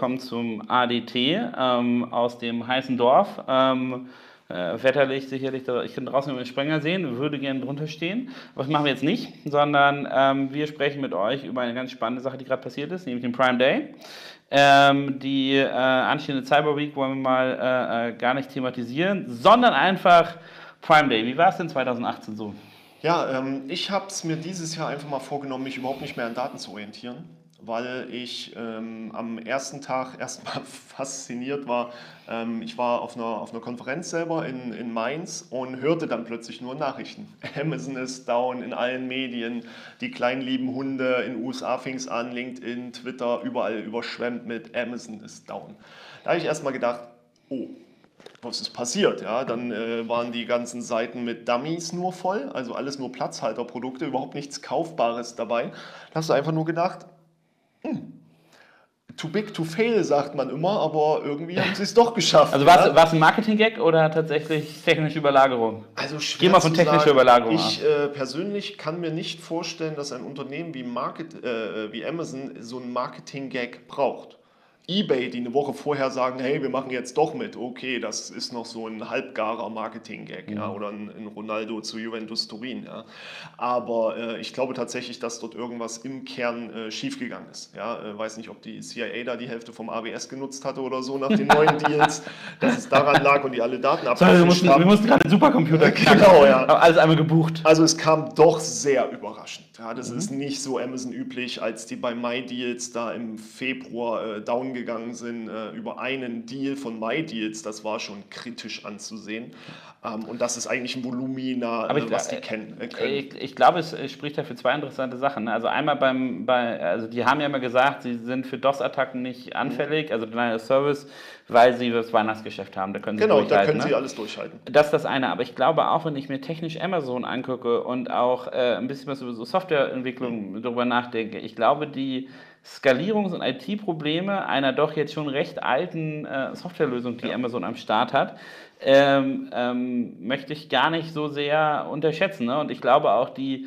willkommen zum ADT ähm, aus dem heißen Dorf. Ähm, äh, wetterlich sicherlich, ich kann draußen über den Sprenger sehen, würde gerne drunter stehen. Aber das machen wir jetzt nicht, sondern ähm, wir sprechen mit euch über eine ganz spannende Sache, die gerade passiert ist, nämlich den Prime Day. Ähm, die äh, anstehende Cyber Week wollen wir mal äh, äh gar nicht thematisieren, sondern einfach Prime Day. Wie war es denn 2018 so? Ja, ähm, ich habe es mir dieses Jahr einfach mal vorgenommen, mich überhaupt nicht mehr an Daten zu orientieren weil ich ähm, am ersten Tag erstmal fasziniert war. Ähm, ich war auf einer, auf einer Konferenz selber in, in Mainz und hörte dann plötzlich nur Nachrichten. Amazon ist down in allen Medien, die kleinen lieben Hunde, in den USA fing es an, LinkedIn, Twitter, überall überschwemmt mit Amazon ist down. Da habe ich erstmal gedacht, oh, was ist passiert? Ja, dann äh, waren die ganzen Seiten mit Dummies nur voll, also alles nur Platzhalterprodukte, überhaupt nichts Kaufbares dabei. Da hast du einfach nur gedacht, hm. Too big to fail, sagt man immer, aber irgendwie haben sie es doch geschafft. Also war es ein Marketing-Gag oder tatsächlich technische Überlagerung? Also Geh mal von technischer sagen. Überlagerung Ich äh, persönlich kann mir nicht vorstellen, dass ein Unternehmen wie, Market, äh, wie Amazon so einen Marketing-Gag braucht eBay, die eine Woche vorher sagen, hey, wir machen jetzt doch mit. Okay, das ist noch so ein halbgarer Marketing-Gag mhm. ja, oder ein, ein, Ronaldo zu Juventus Turin. Ja. Aber äh, ich glaube tatsächlich, dass dort irgendwas im Kern äh, schiefgegangen ist. Ja. Äh, weiß nicht, ob die CIA da die Hälfte vom AWS genutzt hatte oder so nach den neuen Deals, dass es daran lag und die alle Daten abgefischt wir mussten, haben. Wir mussten gerade einen Supercomputer knacken. Genau, ja. Haben alles einmal gebucht. Also es kam doch sehr überraschend. Ja, das mhm. ist nicht so Amazon üblich, als die bei MyDeals da im Februar äh, down gegangen sind äh, über einen Deal von MyDeals. Das war schon kritisch anzusehen. Ähm, und das ist eigentlich ein Volumina, Aber ich, was die kennen. Äh, ich, ich, glaube, es spricht ja für zwei interessante Sachen. Ne? Also einmal beim, bei, also die haben ja immer gesagt, sie sind für DOS-Attacken nicht anfällig, mhm. also Denial Service, weil sie das Weihnachtsgeschäft haben. Da können sie genau, da können ne? sie alles durchhalten. Das ist das eine. Aber ich glaube auch, wenn ich mir technisch Amazon angucke und auch äh, ein bisschen was über so Softwareentwicklung mhm. darüber nachdenke, ich glaube, die Skalierungs- und IT-Probleme einer doch jetzt schon recht alten äh, Softwarelösung, die ja. Amazon am Start hat, ähm, ähm, möchte ich gar nicht so sehr unterschätzen. Ne? Und ich glaube auch, die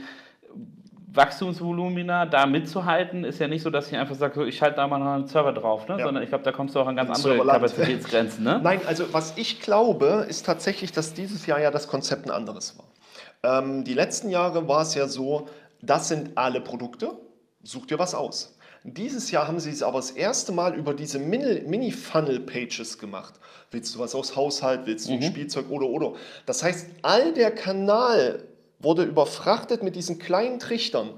Wachstumsvolumina da mitzuhalten, ist ja nicht so, dass ich einfach sage, so, ich schalte da mal noch einen Server drauf, ne? Ja. sondern ich glaube, da kommst du auch an ganz andere. Kapazitätsgrenzen. Ne? Nein, also was ich glaube, ist tatsächlich, dass dieses Jahr ja das Konzept ein anderes war. Ähm, die letzten Jahre war es ja so, das sind alle Produkte, such dir was aus. Dieses Jahr haben sie es aber das erste Mal über diese Mini-Funnel-Pages gemacht. Willst du was aus Haushalt, willst du ein mhm. Spielzeug oder oder. Das heißt, all der Kanal wurde überfrachtet mit diesen kleinen Trichtern.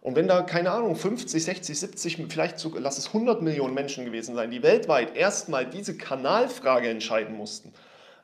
Und wenn da, keine Ahnung, 50, 60, 70, vielleicht so, lass es 100 Millionen Menschen gewesen sein, die weltweit erstmal diese Kanalfrage entscheiden mussten,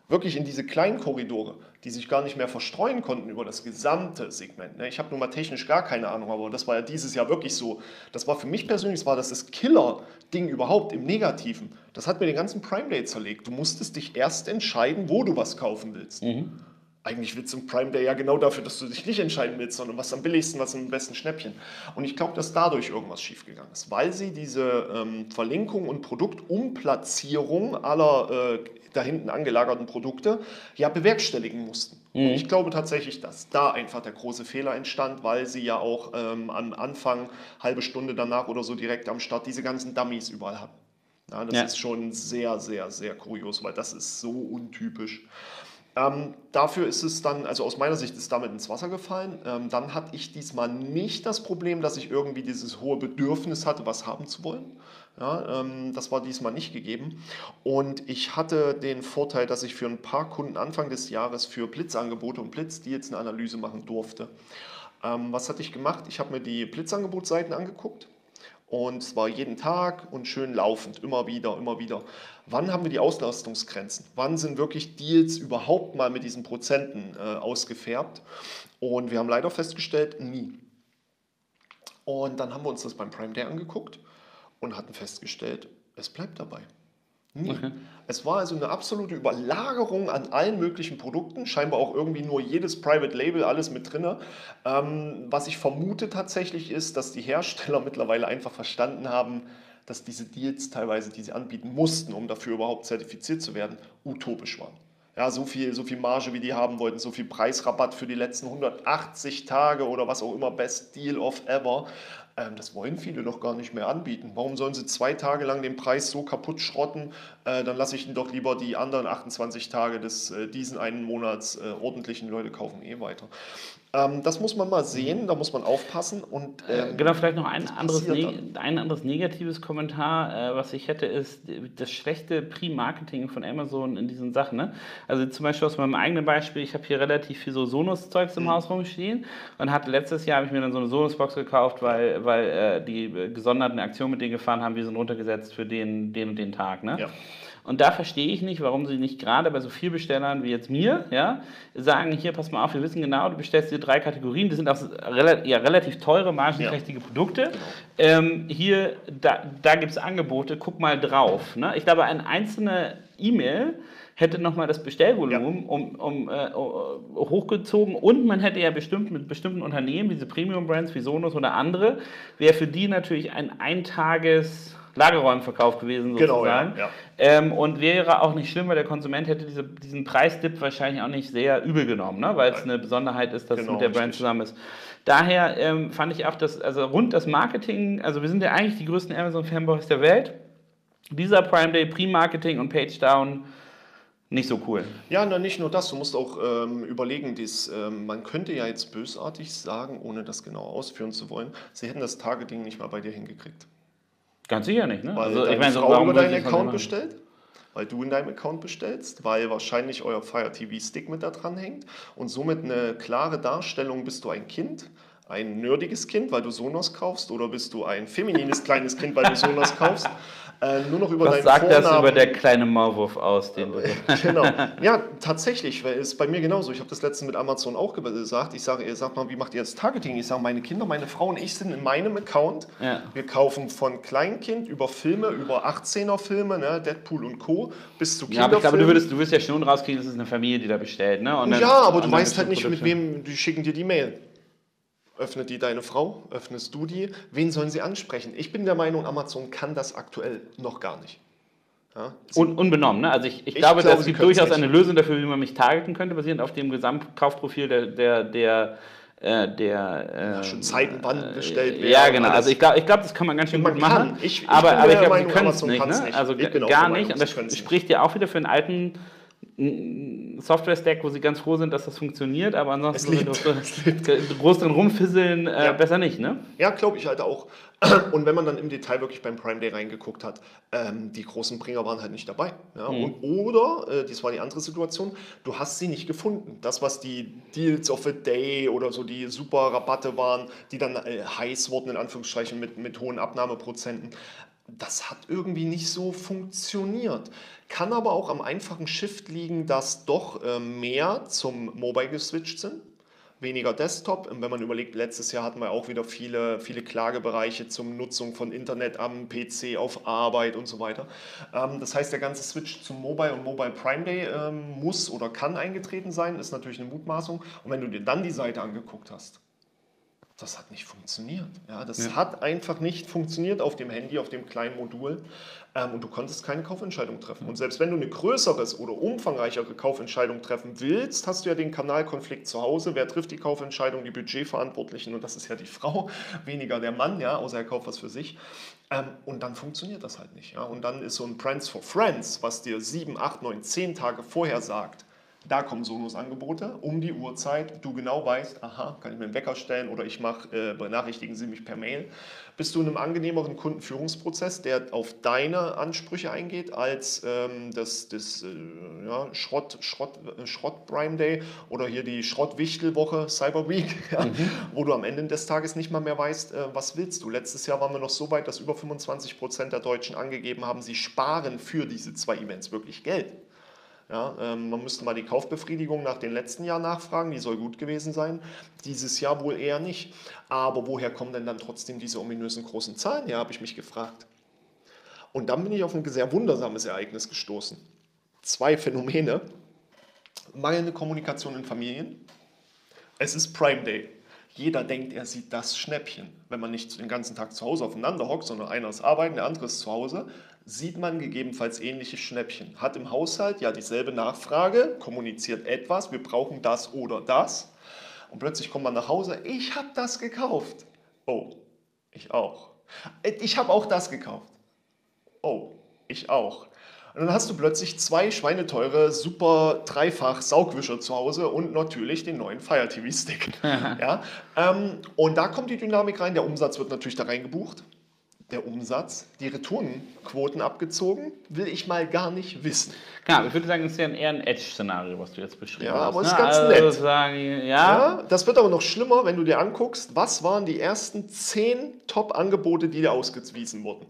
wirklich in diese kleinen Korridore, die sich gar nicht mehr verstreuen konnten über das gesamte Segment. Ne? Ich habe nun mal technisch gar keine Ahnung, aber das war ja dieses Jahr wirklich so. Das war für mich persönlich, das war das, das Killer-Ding überhaupt im Negativen. Das hat mir den ganzen Prime Day zerlegt. Du musstest dich erst entscheiden, wo du was kaufen willst. Mhm. Eigentlich willst du im Prime Day ja genau dafür, dass du dich nicht entscheiden willst, sondern was am billigsten, was am besten Schnäppchen. Und ich glaube, dass dadurch irgendwas schiefgegangen ist, weil sie diese ähm, Verlinkung und Produktumplatzierung aller äh, da hinten angelagerten Produkte ja bewerkstelligen mussten. Mhm. Und ich glaube tatsächlich, dass da einfach der große Fehler entstand, weil sie ja auch ähm, am Anfang, halbe Stunde danach oder so direkt am Start, diese ganzen Dummies überall hatten. Ja, das ja. ist schon sehr, sehr, sehr kurios, weil das ist so untypisch. Ähm, dafür ist es dann, also aus meiner Sicht ist damit ins Wasser gefallen. Ähm, dann hatte ich diesmal nicht das Problem, dass ich irgendwie dieses hohe Bedürfnis hatte, was haben zu wollen. Ja, ähm, das war diesmal nicht gegeben. Und ich hatte den Vorteil, dass ich für ein paar Kunden Anfang des Jahres für Blitzangebote und Blitzdeals eine Analyse machen durfte. Ähm, was hatte ich gemacht? Ich habe mir die Blitzangebotsseiten angeguckt und zwar jeden Tag und schön laufend, immer wieder, immer wieder. Wann haben wir die Auslastungsgrenzen? Wann sind wirklich Deals überhaupt mal mit diesen Prozenten äh, ausgefärbt? Und wir haben leider festgestellt, nie. Und dann haben wir uns das beim Prime Day angeguckt und hatten festgestellt, es bleibt dabei. Nie. Okay. Es war also eine absolute Überlagerung an allen möglichen Produkten, scheinbar auch irgendwie nur jedes Private Label, alles mit drin. Ähm, was ich vermute tatsächlich ist, dass die Hersteller mittlerweile einfach verstanden haben, dass diese Deals teilweise, die sie anbieten mussten, um dafür überhaupt zertifiziert zu werden, utopisch waren. Ja, so viel, so viel Marge, wie die haben wollten, so viel Preisrabatt für die letzten 180 Tage oder was auch immer, Best Deal of Ever. Ähm, das wollen viele doch gar nicht mehr anbieten. Warum sollen sie zwei Tage lang den Preis so kaputt schrotten? Äh, dann lasse ich ihnen doch lieber die anderen 28 Tage des äh, diesen einen Monats äh, ordentlichen Leute kaufen eh weiter. Ähm, das muss man mal sehen, da muss man aufpassen. Und, äh, ähm, genau, vielleicht noch ein anderes, ein anderes negatives Kommentar, was ich hätte, ist das schlechte Pre-Marketing von Amazon in diesen Sachen. Ne? Also zum Beispiel aus meinem eigenen Beispiel, ich habe hier relativ viel so Sonos-Zeugs im mhm. Haus rumstehen und hatte letztes Jahr habe ich mir dann so eine Sonos-Box gekauft, weil, weil äh, die gesonderten Aktionen mit denen gefahren haben, wir sind runtergesetzt für den, den und den Tag. Ne? Ja. Und da verstehe ich nicht, warum sie nicht gerade bei so viel Bestellern wie jetzt mir ja, sagen, hier, pass mal auf, wir wissen genau, du bestellst dir drei Kategorien, das sind auch rel ja, relativ teure, margenträchtige ja. Produkte. Genau. Ähm, hier, da, da gibt es Angebote, guck mal drauf. Ne? Ich glaube, eine einzelne E-Mail hätte nochmal das Bestellvolumen ja. um, um, äh, hochgezogen und man hätte ja bestimmt mit bestimmten Unternehmen, diese Premium-Brands wie Sonos oder andere, wäre für die natürlich ein Eintages- Lagerräumverkauf gewesen sozusagen. Genau, ja, ja. Ähm, und wäre auch nicht schlimm, weil der Konsument hätte diese, diesen Preisdip wahrscheinlich auch nicht sehr übel genommen, ne? weil es eine Besonderheit ist, dass genau, es mit der Brand richtig. zusammen ist. Daher ähm, fand ich auch, dass, also rund das Marketing, also wir sind ja eigentlich die größten Amazon-Fanboys der Welt. Dieser Prime Day, Pre-Marketing und Page Down nicht so cool. Ja, na, nicht nur das, du musst auch ähm, überlegen, dies, ähm, man könnte ja jetzt bösartig sagen, ohne das genau ausführen zu wollen, sie hätten das Targeting nicht mal bei dir hingekriegt. Ganz sicher nicht, ne? Weil also, ich meine, Frau warum über deinen Account bestellt? Weil du in deinem Account bestellst, weil wahrscheinlich euer Fire TV Stick mit da dran hängt und somit eine klare Darstellung, bist du ein Kind, ein nerdiges Kind, weil du Sonos kaufst, oder bist du ein feminines kleines Kind, weil du Sonos kaufst? Äh, nur noch über Was sagt Vornamen. das über der kleine Maulwurf aus, den du. genau. Ja, tatsächlich, weil es bei mir genauso. Ich habe das letzte mit Amazon auch gesagt. Ich sage, ihr sagt mal, wie macht ihr jetzt Targeting? Ich sage, meine Kinder, meine Frau und ich sind in meinem Account. Ja. Wir kaufen von Kleinkind über Filme, über 18er Filme, ne, Deadpool und Co. bis zu Kinderfilmen. Ja, aber ich glaube, du würdest, du wirst ja schon rauskriegen, das ist eine Familie, die da bestellt. Ne? Dann, ja, aber du weißt halt nicht, mit wem, die schicken dir die Mail. Öffnet die deine Frau? Öffnest du die? Wen sollen sie ansprechen? Ich bin der Meinung, Amazon kann das aktuell noch gar nicht. Ja, Un unbenommen, ne? Also ich, ich, ich glaube, glaube, es gibt durchaus eine Lösung dafür, wie man mich targeten könnte, basierend auf dem Gesamtkaufprofil der, der, der äh, der äh, ja, schon Zeitenband bestellt werden. Ja, genau. Also ich glaube, ich glaub, das kann man ganz schön man gut machen. Ich, ich aber, aber ich glaube, sie können es nicht, ne? Also gar nicht. Und das spricht ja auch wieder für einen alten Software-Stack, wo sie ganz froh sind, dass das funktioniert, aber ansonsten groß drin rumfisseln, äh, ja. besser nicht, ne? Ja, glaube ich halt auch. Und wenn man dann im Detail wirklich beim Prime Day reingeguckt hat, ähm, die großen Bringer waren halt nicht dabei. Ja? Mhm. Und, oder, äh, das war die andere Situation, du hast sie nicht gefunden. Das, was die Deals of the Day oder so die super Rabatte waren, die dann äh, heiß wurden, in Anführungsstrichen, mit, mit hohen Abnahmeprozenten, das hat irgendwie nicht so funktioniert. Kann aber auch am einfachen Shift liegen, dass doch äh, mehr zum Mobile geswitcht sind. Weniger Desktop. Und wenn man überlegt, letztes Jahr hatten wir auch wieder viele, viele Klagebereiche zur Nutzung von Internet am PC, auf Arbeit und so weiter. Ähm, das heißt, der ganze Switch zum Mobile und Mobile Prime Day ähm, muss oder kann eingetreten sein, ist natürlich eine Mutmaßung. Und wenn du dir dann die Seite angeguckt hast, das hat nicht funktioniert. Ja, das ja. hat einfach nicht funktioniert auf dem Handy, auf dem kleinen Modul. Ähm, und du konntest keine Kaufentscheidung treffen. Und selbst wenn du eine größere oder umfangreichere Kaufentscheidung treffen willst, hast du ja den Kanalkonflikt zu Hause. Wer trifft die Kaufentscheidung? Die Budgetverantwortlichen. Und das ist ja die Frau, weniger der Mann, ja, außer er kauft was für sich. Ähm, und dann funktioniert das halt nicht. Ja. Und dann ist so ein Friends for Friends, was dir sieben, acht, neun, zehn Tage vorher sagt, da kommen Sonos-Angebote um die Uhrzeit. Du genau weißt, aha, kann ich mir einen Wecker stellen oder ich mache, äh, benachrichtigen Sie mich per Mail. Bist du in einem angenehmeren Kundenführungsprozess, der auf deine Ansprüche eingeht, als ähm, das, das äh, ja, Schrott, Schrott, äh, Schrott Prime Day oder hier die Schrott-Wichtel-Woche Cyber Week, ja, mhm. wo du am Ende des Tages nicht mal mehr weißt, äh, was willst du. Letztes Jahr waren wir noch so weit, dass über 25 Prozent der Deutschen angegeben haben, sie sparen für diese zwei Events wirklich Geld. Ja, ähm, man müsste mal die Kaufbefriedigung nach den letzten Jahren nachfragen, die soll gut gewesen sein. Dieses Jahr wohl eher nicht. Aber woher kommen denn dann trotzdem diese ominösen großen Zahlen her, habe ich mich gefragt. Und dann bin ich auf ein sehr wundersames Ereignis gestoßen. Zwei Phänomene. Mangelnde Kommunikation in Familien. Es ist Prime Day. Jeder denkt, er sieht das Schnäppchen. Wenn man nicht den ganzen Tag zu Hause aufeinander hockt, sondern einer ist arbeiten, der andere ist zu Hause, sieht man gegebenenfalls ähnliche Schnäppchen. Hat im Haushalt ja dieselbe Nachfrage, kommuniziert etwas, wir brauchen das oder das. Und plötzlich kommt man nach Hause, ich habe das gekauft. Oh, Ich auch. Äh, Ich habe auch das gekauft. Oh, ich auch. Und dann hast du plötzlich zwei schweineteure, super dreifach Saugwischer zu Hause und natürlich den neuen Fire TV Stick. ja, ähm, und da kommt die Dynamik rein. Der Umsatz wird natürlich da reingebucht. Der Umsatz, die Retourenquoten abgezogen, will ich mal gar nicht wissen. Klar, ich würde sagen, es ist ja eher ein Edge-Szenario, was du jetzt beschrieben Ja, hast. aber es ne? ist ganz also nett. Sagen, ja, Ja, das wird aber noch schlimmer, wenn du dir anguckst, was waren die ersten zehn Top-Angebote, die dir ausgewiesen wurden.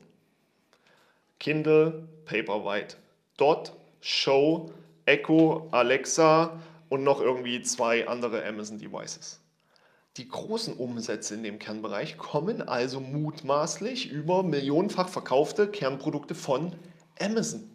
Kindle, Paperwhite, Dot, Show, Echo, Alexa und noch irgendwie zwei andere Amazon Devices. Die großen Umsätze in dem Kernbereich kommen also mutmaßlich über millionenfach verkaufte Kernprodukte von Amazon.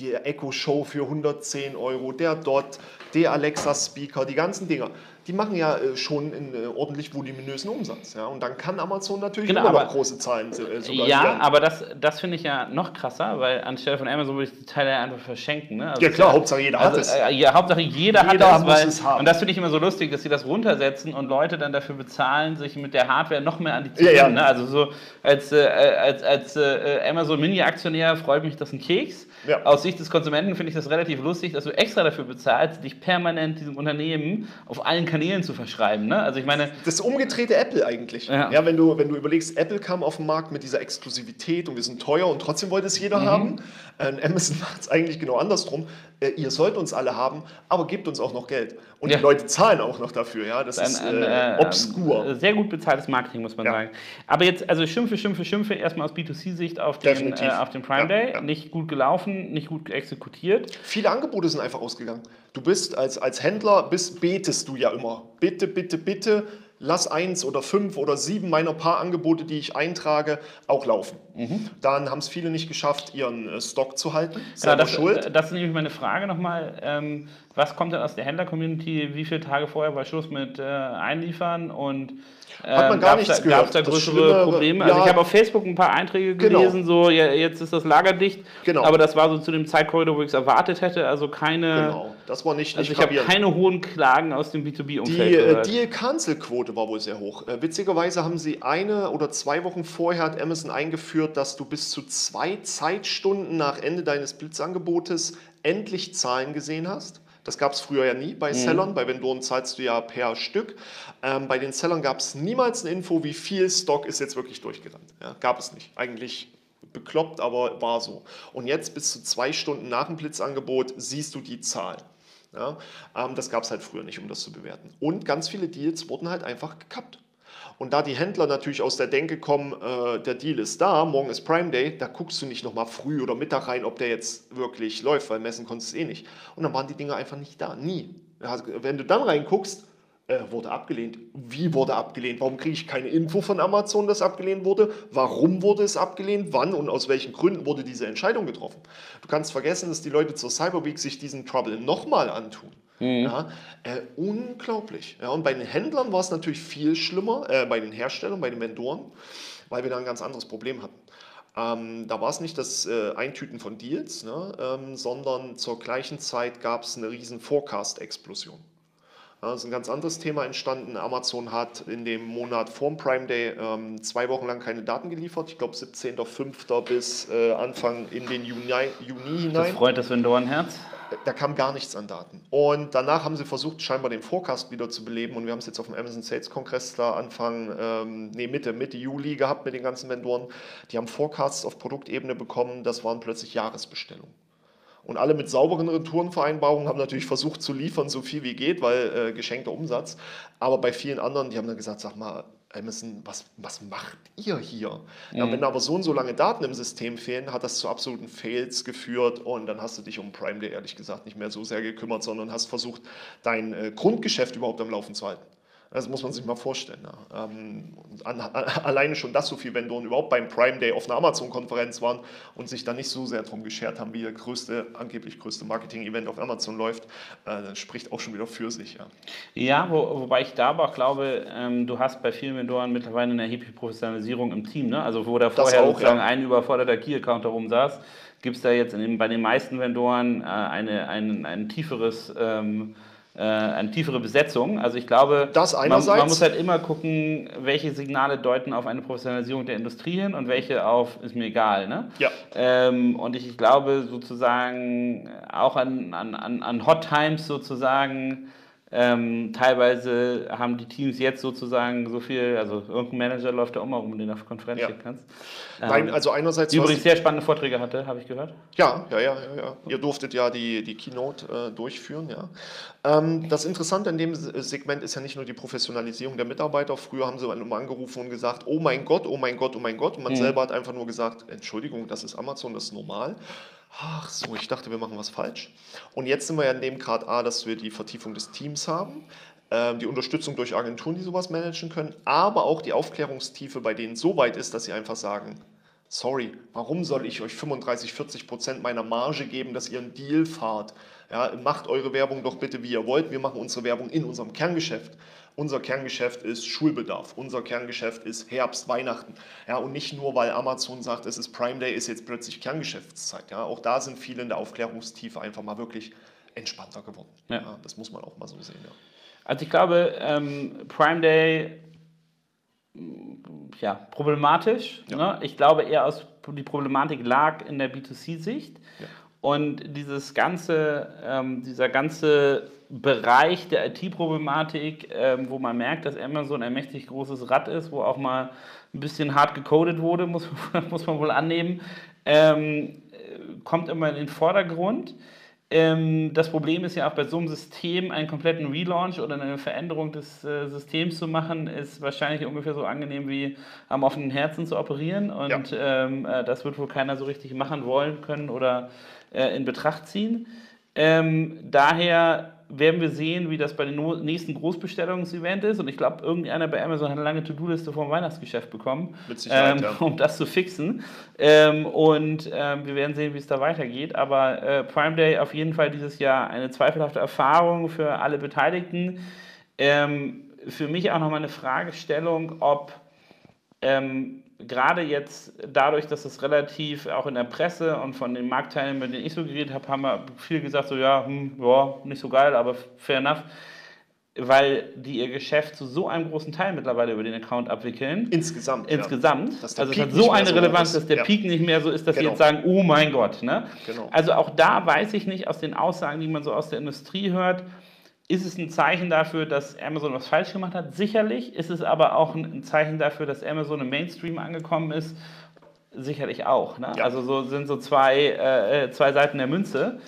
Die Echo Show für 110 Euro, der Dot, der Alexa Speaker, die ganzen Dinger, die machen ja äh, schon einen äh, ordentlich voluminösen Umsatz. Ja? Und dann kann Amazon natürlich Genau, immer noch aber- große Zahlen äh, sogar ja aber das, das finde ich ja noch krasser, weil anstelle von Amazon würde ich die Teile einfach verschenken. Ne? Also Ja klar, ist Hauptsache jeder hat Also, es. äh, ja, Hauptsache jeder, Jeder hat das, weil, es haben. und das finde ich immer so lustig, dass sie das runtersetzen und Leute dann dafür bezahlen, sich mit der Hardware noch mehr an die zu Ja, ja. Ne? Also so als, äh, als, als äh, Amazon Mini-Aktionär freut mich das ein Keks. Ja. Aus Sicht des Konsumenten finde ich das relativ lustig, dass du extra dafür bezahlst, dich permanent diesem Unternehmen auf allen Kanälen zu verschreiben. Ne? Also ich meine, Das umgedrehte Apple eigentlich. Ja. Ja. wenn, du, wenn du überlegst, Apple kam auf den Markt mit dieser Exklusivität und wir sind teuer und trotzdem wollte es Mhm. jeder haben. Äh, Amazon macht es eigentlich genau andersrum. Äh, ihr sollt uns alle haben, aber gebt uns auch noch Geld. Und Ja. die Leute zahlen auch noch dafür. Ja, das ist ein, äh, äh, obskur. äh, Sehr gut bezahltes Marketing, muss man Ja. sagen. Aber jetzt, also Schimpfe, Schimpfe, Schimpfe, erstmal aus B2C-Sicht auf, den, äh, auf den Prime Day. Nicht gut gelaufen, nicht gut exekutiert. Viele Angebote sind einfach ausgegangen. Du bist als, als Händler, bist, betest du ja immer. Bitte, bitte, bitte, lass eins oder fünf oder sieben meiner paar Angebote, die ich eintrage, auch laufen. Mhm. Dann haben es viele nicht geschafft, ihren äh, Stock zu halten. Selber das, schuld. das ist nämlich meine Frage nochmal. Ähm, was kommt denn aus der Händler-Community? Wie viele Tage vorher war Schluss mit äh, Einliefern? Und Hat man gar nichts da, gehört. Gab's da größere Probleme? Also ja. ich habe auf Facebook ein paar Einträge Genau. gelesen, so ja, jetzt ist das Lager dicht. Genau. Aber das war so zu dem Zeitkorridor, wo ich es erwartet hätte. Also keine, Genau, das war nicht, also nicht ich habe keine hohen Klagen aus dem Die B2B-Umfeld äh, gehört. Deal-Cancel-Quote war wohl sehr hoch. Äh, witzigerweise haben sie eine oder zwei Wochen vorher hat Amazon eingeführt, dass du bis zu zwei Zeitstunden nach Ende deines Blitzangebotes endlich Zahlen gesehen hast. Das gab es früher ja nie bei Sellern. Bei Vendoren zahlst du ja per Stück. Ähm, bei den Sellern gab es niemals eine Info, wie viel Stock ist jetzt wirklich durchgerannt. Ja, gab es nicht. Eigentlich bekloppt, aber war so. Und jetzt bis zu zwei Stunden nach dem Blitzangebot siehst du die Zahl. Ja, ähm, das gab es halt früher nicht, um das zu bewerten. Und ganz viele Deals wurden halt einfach gekappt. Und da die Händler natürlich aus der Denke kommen, äh, der Deal ist da, morgen ist Prime Day, da guckst du nicht nochmal früh oder Mittag rein, ob der jetzt wirklich läuft, weil messen konntest du eh nicht. Und dann waren die Dinger einfach nicht da, nie. Ja, Wenn du dann reinguckst, äh, wurde abgelehnt. Wie wurde abgelehnt? Warum kriege ich keine Info von Amazon, dass abgelehnt wurde? Warum wurde es abgelehnt? Wann und aus welchen Gründen wurde diese Entscheidung getroffen? Du kannst vergessen, dass die Leute zur Cyber Week sich diesen Trouble nochmal antun. Ja, äh, unglaublich. Ja, und bei den Händlern war es natürlich viel schlimmer, äh, bei den Herstellern, bei den Vendoren, weil wir da ein ganz anderes Problem hatten. Ähm, da war es nicht das äh, Eintüten von Deals, ne, ähm, sondern zur gleichen Zeit gab es eine riesen Forecast-Explosion. Das ist ein ganz anderes Thema entstanden. Amazon hat in dem Monat vorm Prime Day ähm, zwei Wochen lang keine Daten geliefert. Ich glaube 17.05. bis äh, Anfang in den Juni, Juni das hinein. freut das Vendorenherz. Da kam gar nichts an Daten. Und danach haben sie versucht, scheinbar den Forecast wieder zu beleben. Und wir haben es jetzt auf dem Amazon Sales Kongress da Anfang, ähm, nee, Mitte, Mitte Juli gehabt mit den ganzen Vendoren. Die haben Forecasts auf Produktebene bekommen. Das waren plötzlich Jahresbestellungen. Und alle mit sauberen Retourenvereinbarungen haben natürlich versucht zu liefern, so viel wie geht, weil äh, geschenkter Umsatz. Aber bei vielen anderen, die haben dann gesagt, sag mal, Amazon, was, was macht ihr hier? Ja, wenn aber so und so lange Daten im System fehlen, hat das zu absoluten Fails geführt und dann hast du dich um Prime Day ehrlich gesagt nicht mehr so sehr gekümmert, sondern hast versucht, dein äh, Grundgeschäft überhaupt am Laufen zu halten. Das muss man sich mal vorstellen. Ja. Ähm, an, an, alleine schon, dass so viele Vendoren überhaupt beim Prime Day auf einer Amazon-Konferenz waren und sich da nicht so sehr darum geschert haben, wie der größte, angeblich größte Marketing-Event auf Amazon läuft, äh, das spricht auch schon wieder für sich. Ja. Ja, wo, wobei ich da aber auch glaube, ähm, du hast bei vielen Vendoren mittlerweile eine erhebliche Professionalisierung im Team. Ne? Also wo da vorher auch, sozusagen ja. ein überforderter Key-Account rumsaß, gibt es da jetzt den, bei den meisten Vendoren äh, eine, ein, ein tieferes ähm, äh, eine tiefere Besetzung. Also ich glaube, Das man, man muss halt immer gucken, welche Signale deuten auf eine Professionalisierung der Industrie hin und welche auf, ist mir egal. Ne? Ja. Ähm, und ich, ich glaube sozusagen auch an, an an Hot Times sozusagen, ähm, teilweise haben die Teams jetzt sozusagen so viel, also irgendein Manager läuft da auch mal rum, den du auf Konferenz Ja. schicken kannst. Nein, Ähm, also einerseits die übrigens sehr spannende Vorträge hatte, habe ich gehört. Ja, ja, ja, ja, ja. Ihr durftet ja die, die Keynote äh, durchführen, ja. Ähm, das Interessante in dem Se- Segment ist ja nicht nur die Professionalisierung der Mitarbeiter. Früher haben sie immer angerufen und gesagt, oh mein Gott, oh mein Gott, oh mein Gott. Und man selber hat einfach nur gesagt, Entschuldigung, das ist Amazon, das ist normal. Ach so, ich dachte, wir machen was falsch. Und jetzt sind wir ja in dem Grad A, dass wir die Vertiefung des Teams haben, ähm, die Unterstützung durch Agenturen, die sowas managen können, aber auch die Aufklärungstiefe bei denen so weit ist, dass sie einfach sagen, sorry, warum soll ich euch 35, 40 Prozent meiner Marge geben, dass ihr einen Deal fahrt? Ja, macht eure Werbung doch bitte, wie ihr wollt. Wir machen unsere Werbung in unserem Kerngeschäft. Unser Kerngeschäft ist Schulbedarf. Unser Kerngeschäft ist Herbst, Weihnachten. Ja, und nicht nur, weil Amazon sagt, es ist Prime Day, ist jetzt plötzlich Kerngeschäftszeit. Ja, auch da sind viele in der Aufklärungstiefe einfach mal wirklich entspannter geworden. Ja. das muss man auch mal so sehen. Ja. Also ich glaube, ähm, Prime Day, ja, problematisch. Ne? Ich glaube eher aus, die Problematik lag in der B2C-Sicht. Ja. Und dieses ganze, ähm, dieser ganze Bereich der IT-Problematik, ähm, wo man merkt, dass Amazon ein mächtig großes Rad ist, wo auch mal ein bisschen hart gecodet wurde, muss, muss man wohl annehmen, ähm, äh, kommt immer in den Vordergrund. Ähm, das Problem ist ja auch bei so einem System einen kompletten Relaunch oder eine Veränderung des äh, Systems zu machen, ist wahrscheinlich ungefähr so angenehm wie am offenen Herzen zu operieren. Und ähm, äh, das wird wohl keiner so richtig machen wollen können oder äh, in Betracht ziehen. Ähm, daher werden wir sehen, wie das bei dem no- nächsten Großbestellungsevent ist. Und ich glaube, irgendeiner bei Amazon hat eine lange To-Do-Liste vom Weihnachtsgeschäft bekommen, ähm, ja. um das zu fixen. Ähm, und ähm, wir werden sehen, wie es da weitergeht. Aber äh, Prime Day auf jeden Fall dieses Jahr eine zweifelhafte Erfahrung für alle Beteiligten. Ähm, für mich auch nochmal eine Fragestellung, ob ähm, gerade jetzt dadurch, dass es relativ auch in der Presse und von den Marktteilnehmern, mit denen ich so geredet habe, haben wir viel gesagt, so ja, hm, ja, nicht so geil, aber fair enough, weil die ihr Geschäft zu so einem großen Teil mittlerweile über den Account abwickeln. Insgesamt. ja. Insgesamt. Der Also es hat so eine so Relevanz, dass der Ja. Peak nicht mehr so ist, dass sie Genau. jetzt sagen, oh mein Gott. Ne? Genau. Also auch da weiß ich nicht, aus den Aussagen, die man so aus der Industrie hört, ist es ein Zeichen dafür, dass Amazon was falsch gemacht hat? Sicherlich. Ist es aber auch ein Zeichen dafür, dass Amazon im Mainstream angekommen ist? Sicherlich auch. Ne? Ja. Also so sind so zwei, äh, äh, zwei Seiten der Münze.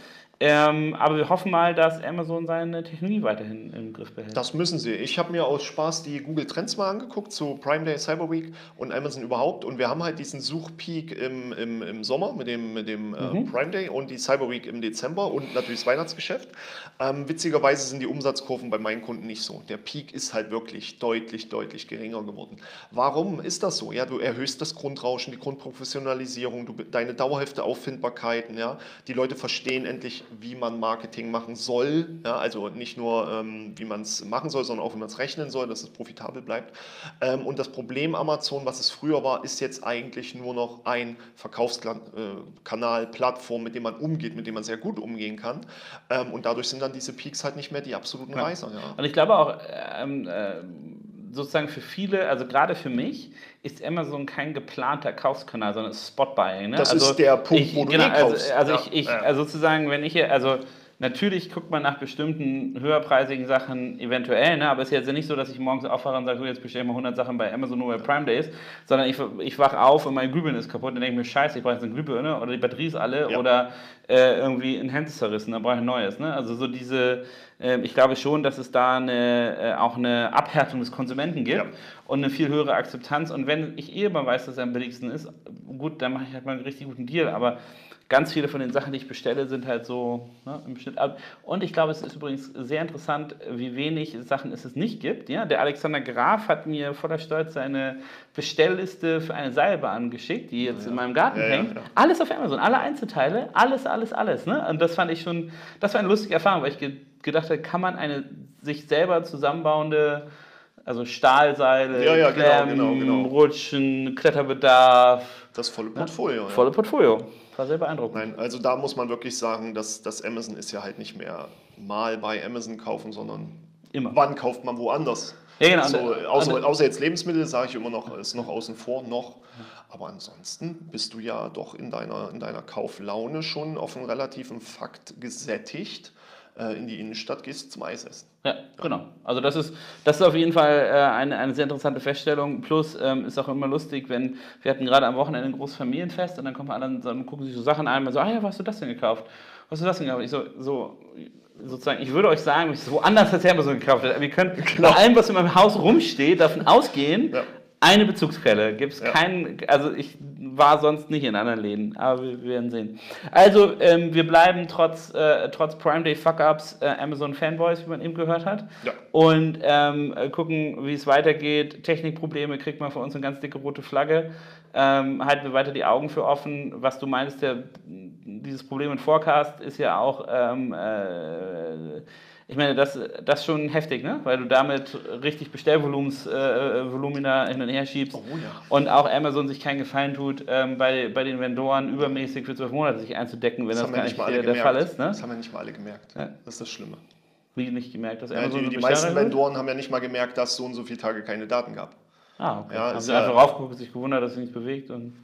Ähm, aber wir hoffen mal, dass Amazon seine Technologie weiterhin im Griff behält. Das müssen sie. Ich habe mir aus Spaß die Google Trends mal angeguckt zu Prime Day, Cyber Week und Amazon überhaupt. Und wir haben halt diesen Suchpeak im, im, im Sommer mit dem, mit dem äh, Prime Day und die Cyber Week im Dezember und natürlich das Weihnachtsgeschäft. Ähm, witzigerweise sind die Umsatzkurven bei meinen Kunden nicht so. Der Peak ist halt wirklich deutlich, deutlich geringer geworden. Warum ist das so? Ja, du erhöhst das Grundrauschen, die Grundprofessionalisierung, du, deine dauerhafte Auffindbarkeiten. Ja? Die Leute verstehen endlich, wie man Marketing machen soll. Ja? Also nicht nur, ähm, wie man es machen soll, sondern auch, wie man es rechnen soll, dass es profitabel bleibt. Ähm, und das Problem Amazon, was es früher war, ist jetzt eigentlich nur noch ein Verkaufskanal, Plattform, mit dem man umgeht, mit dem man sehr gut umgehen kann. Ähm, und dadurch sind dann diese Peaks halt nicht mehr die absoluten Ja. Reißer. Ja. Und ich glaube auch, ähm, äh, sozusagen für viele, also gerade für mich, ist Amazon kein geplanter Kaufskanal, sondern Spot-Buying. Ne? Das also ist der Punkt, ich, wo du genau, eh also, kaufst. also Ja, ich, ich ja. also sozusagen, wenn ich hier, also natürlich guckt man nach bestimmten höherpreisigen Sachen eventuell, ne? aber es ist jetzt nicht so, dass ich morgens aufwache und sage, so, jetzt bestelle ich mal 100 Sachen bei Amazon nur bei Prime Days, sondern ich, ich wache auf und mein Glühbirne ist kaputt und denke mir, scheiße, ich brauche jetzt eine Glühbirne oder die Batterie ist alle Ja. oder äh, irgendwie ein Hemd ist zerrissen, dann brauche ich ein neues. Ne? Also so diese, äh, ich glaube schon, dass es da eine, äh, auch eine Abhärtung des Konsumenten gibt Ja. und eine viel höhere Akzeptanz. Und wenn ich eh immer weiß, dass er am billigsten ist, gut, dann mache ich halt mal einen richtig guten Deal. Aber ganz viele von den Sachen, die ich bestelle, sind halt so ne, im Schnitt ab. Und ich glaube, es ist übrigens sehr interessant, wie wenig Sachen es nicht gibt. Ja? Der Alexander Graf hat mir voller Stolz seine Bestellliste für eine Seilbahn geschickt, die jetzt in meinem Garten Ja, ja, hängt. ja. Alles auf Amazon, alle Einzelteile, alles, alles, alles. Ne? Und das fand ich schon, das war eine lustige Erfahrung, weil ich ge gedacht habe, kann man eine sich selber zusammenbauende, also Stahlseile, Ja, ja, genau, Klemmen, genau, genau. Rutschen, Kletterbedarf, Das volle Portfolio. Ja. volle Portfolio. War sehr beeindruckend. Nein, also da muss man wirklich sagen, dass das Amazon ist ja halt nicht mehr mal bei Amazon kaufen, sondern Immer. wann kauft man woanders? Ja, genau. So, außer, außer jetzt Lebensmittel, sage ich immer noch, ist noch außen vor noch. Aber ansonsten bist du ja doch in deiner, in deiner Kauflaune schon auf einen relativen Fakt gesättigt. Äh, in die Innenstadt gehst zum Eis essen. Ja, genau. Also das ist, das ist auf jeden Fall äh, eine, eine sehr interessante Feststellung. Plus ähm, ist auch immer lustig, wenn wir hatten gerade am Wochenende ein großes Familienfest und dann kommen alle und dann gucken sich so Sachen an und so, ah ja, was hast du das denn gekauft? Was hast du das denn gekauft? Ich so, so sozusagen, ich würde euch sagen, wenn ich so anders als Amazon gekauft. Wir können bei allem, was in meinem Haus rumsteht, davon ausgehen, Ja. Eine Bezugsquelle. Gibt es Ja. keinen, also ich war sonst nicht in anderen Läden, aber wir werden sehen. Also, ähm, wir bleiben trotz, äh, trotz Prime Day Fuck-Ups äh, Amazon Fanboys, wie man eben gehört hat. Ja. Und ähm, äh, gucken, wie es weitergeht. Technikprobleme kriegt man von uns eine ganz dicke rote Flagge. Ähm, halten wir weiter die Augen für offen. Was du meinst, der, dieses Problem mit Forecast ist ja auch, ähm, äh, ich meine, das, das ist schon heftig, ne? weil du damit richtig Bestellvolumens, äh, Volumina hin und her schiebst. Oh ja. Und auch Amazon sich keinen Gefallen tut, ähm, bei, bei den Vendoren übermäßig für zwölf Monate sich einzudecken, wenn das, haben gar ja nicht der, der. Fall ist. Ne? Das haben ja nicht mal alle gemerkt. Ja. Das ist das Schlimme. Wie nicht gemerkt, dass Ja, Amazon die, so die bestellt meisten? Vendoren haben ja nicht mal gemerkt, dass so und so viele Tage keine Daten gab. Ah, okay. Ja, haben sie ja- einfach raufgeguckt, sich gewundert, dass sich nichts bewegt. Und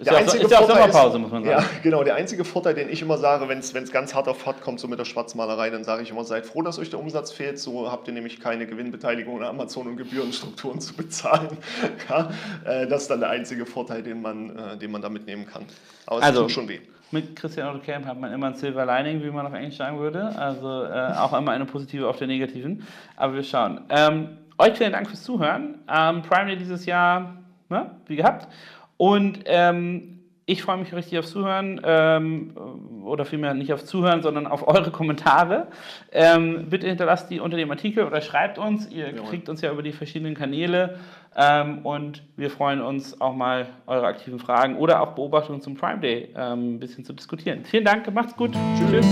ist Der ja, einzige ist ja auch Vorteil Sommerpause, ist, muss man sagen. Ja, genau. Der einzige Vorteil, den ich immer sage, wenn es ganz hart auf hart kommt, so mit der Schwarzmalerei, dann sage ich immer, seid froh, dass euch der Umsatz fehlt. So habt ihr nämlich keine Gewinnbeteiligung an Amazon und Gebührenstrukturen zu bezahlen. Ja, äh, das ist dann der einzige Vorteil, den man, äh, den man da mitnehmen kann. Aber es Also- tut schon weh. Mit Christian Otto Camp hat man immer ein Silver Lining, wie man auf Englisch sagen würde. Also äh, auch immer eine positive auf der negativen. Aber wir schauen. Ähm, euch vielen Dank fürs Zuhören. Ähm, Prime Day dieses Jahr, ne, wie gehabt. Und ähm, ich freue mich richtig aufs Zuhören. Ähm, oder vielmehr nicht aufs Zuhören, sondern auf eure Kommentare. Ähm, bitte hinterlasst die unter dem Artikel oder schreibt uns. Ihr Jawohl. kriegt uns ja über die verschiedenen Kanäle. Ähm, und wir freuen uns auch mal eure aktiven Fragen oder auch Beobachtungen zum Prime Day ähm, ein bisschen zu diskutieren. Vielen Dank, macht's gut. Tschüss.